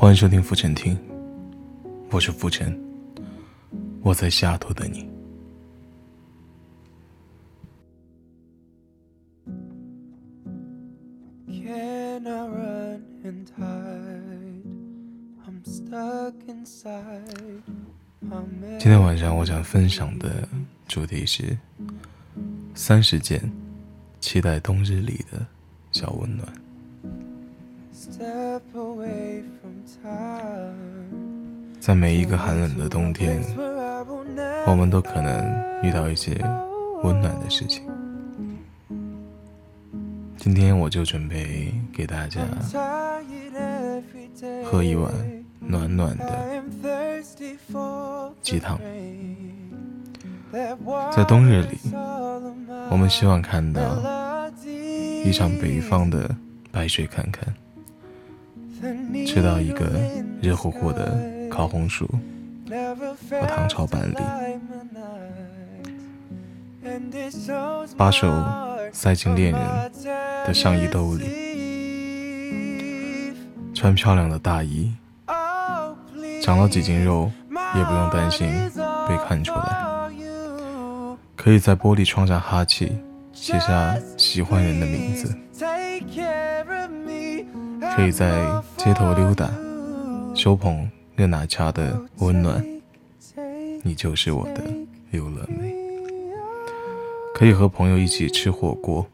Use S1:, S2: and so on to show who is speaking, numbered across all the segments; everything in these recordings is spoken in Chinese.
S1: 欢迎收听浮沉听，我是浮沉，我在下头等你。今天晚上我想分享的主题是三十件期待冬日里的小温暖。在每一个寒冷的冬天，我们都可能遇到一些温暖的事情。今天我就准备给大家喝一碗暖暖的鸡汤。在冬日里，我们希望看到一场北方的白雪侃侃。吃到一个热乎乎的烤红薯和糖炒板栗，把手塞进恋人的上衣兜里，穿漂亮的大衣，长了几斤肉也不用担心被看出来，可以在玻璃窗上哈气，写下喜欢人的名字。可以在街头溜达，手捧热奶茶的温暖，你就是我的优乐美。可以和朋友一起吃火锅，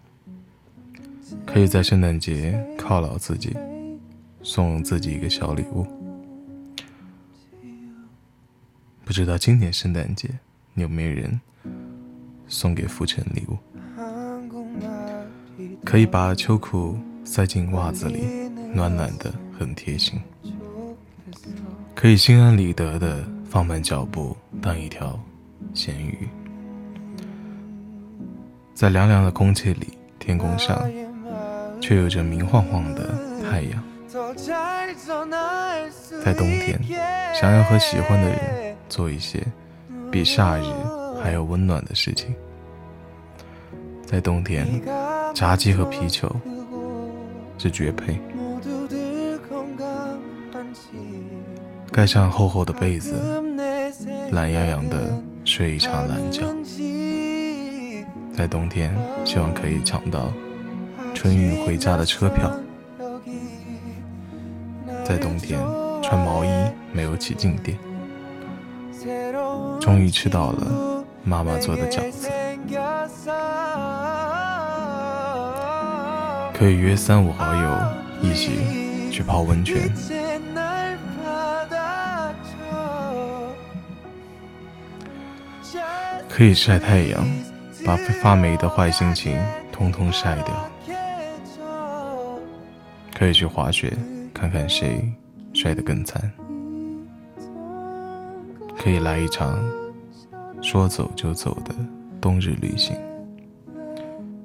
S1: 可以在圣诞节犒劳自己，送自己一个小礼物。不知道今年圣诞节你有没有人送给浮尘礼物？可以把秋裤塞进袜子里。暖暖的，很贴心，可以心安理得的放慢脚步，当一条咸鱼。在凉凉的空气里，天空上却有着明晃晃的太阳。在冬天，想要和喜欢的人做一些比夏日还要温暖的事情。在冬天，炸鸡和啤酒是绝配。盖上厚厚的被子，懒洋洋的睡一场懒觉。在冬天，希望可以抢到春运回家的车票。在冬天，穿毛衣没有起静电。终于吃到了妈妈做的饺子。可以约三五好友一起去泡温泉。可以晒太阳，把发霉的坏心情通通晒掉。可以去滑雪，看看谁摔得更惨。可以来一场说走就走的冬日旅行。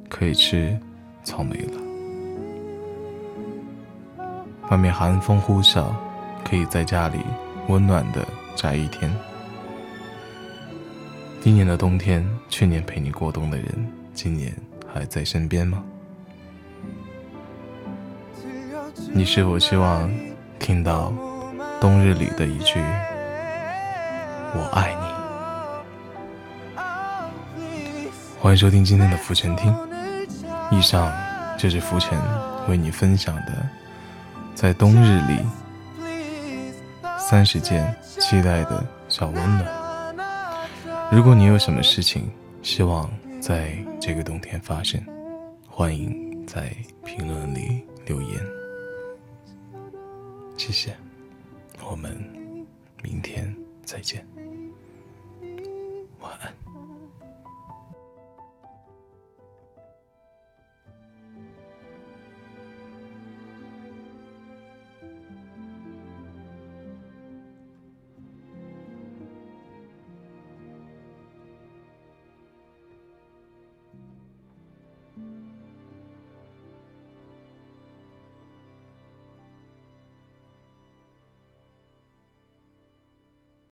S1: 可以吃草莓了。外面寒风呼啸，可以在家里温暖的宅一天。今年的冬天，去年陪你过冬的人，今年还在身边吗？你是否希望听到冬日里的一句“我爱你”？欢迎收听今天的浮沉听，以上就是浮沉为你分享的，在冬日里三十件期待的小温暖。如果你有什么事情希望在这个冬天发生，欢迎在评论里留言。谢谢，我们明天再见。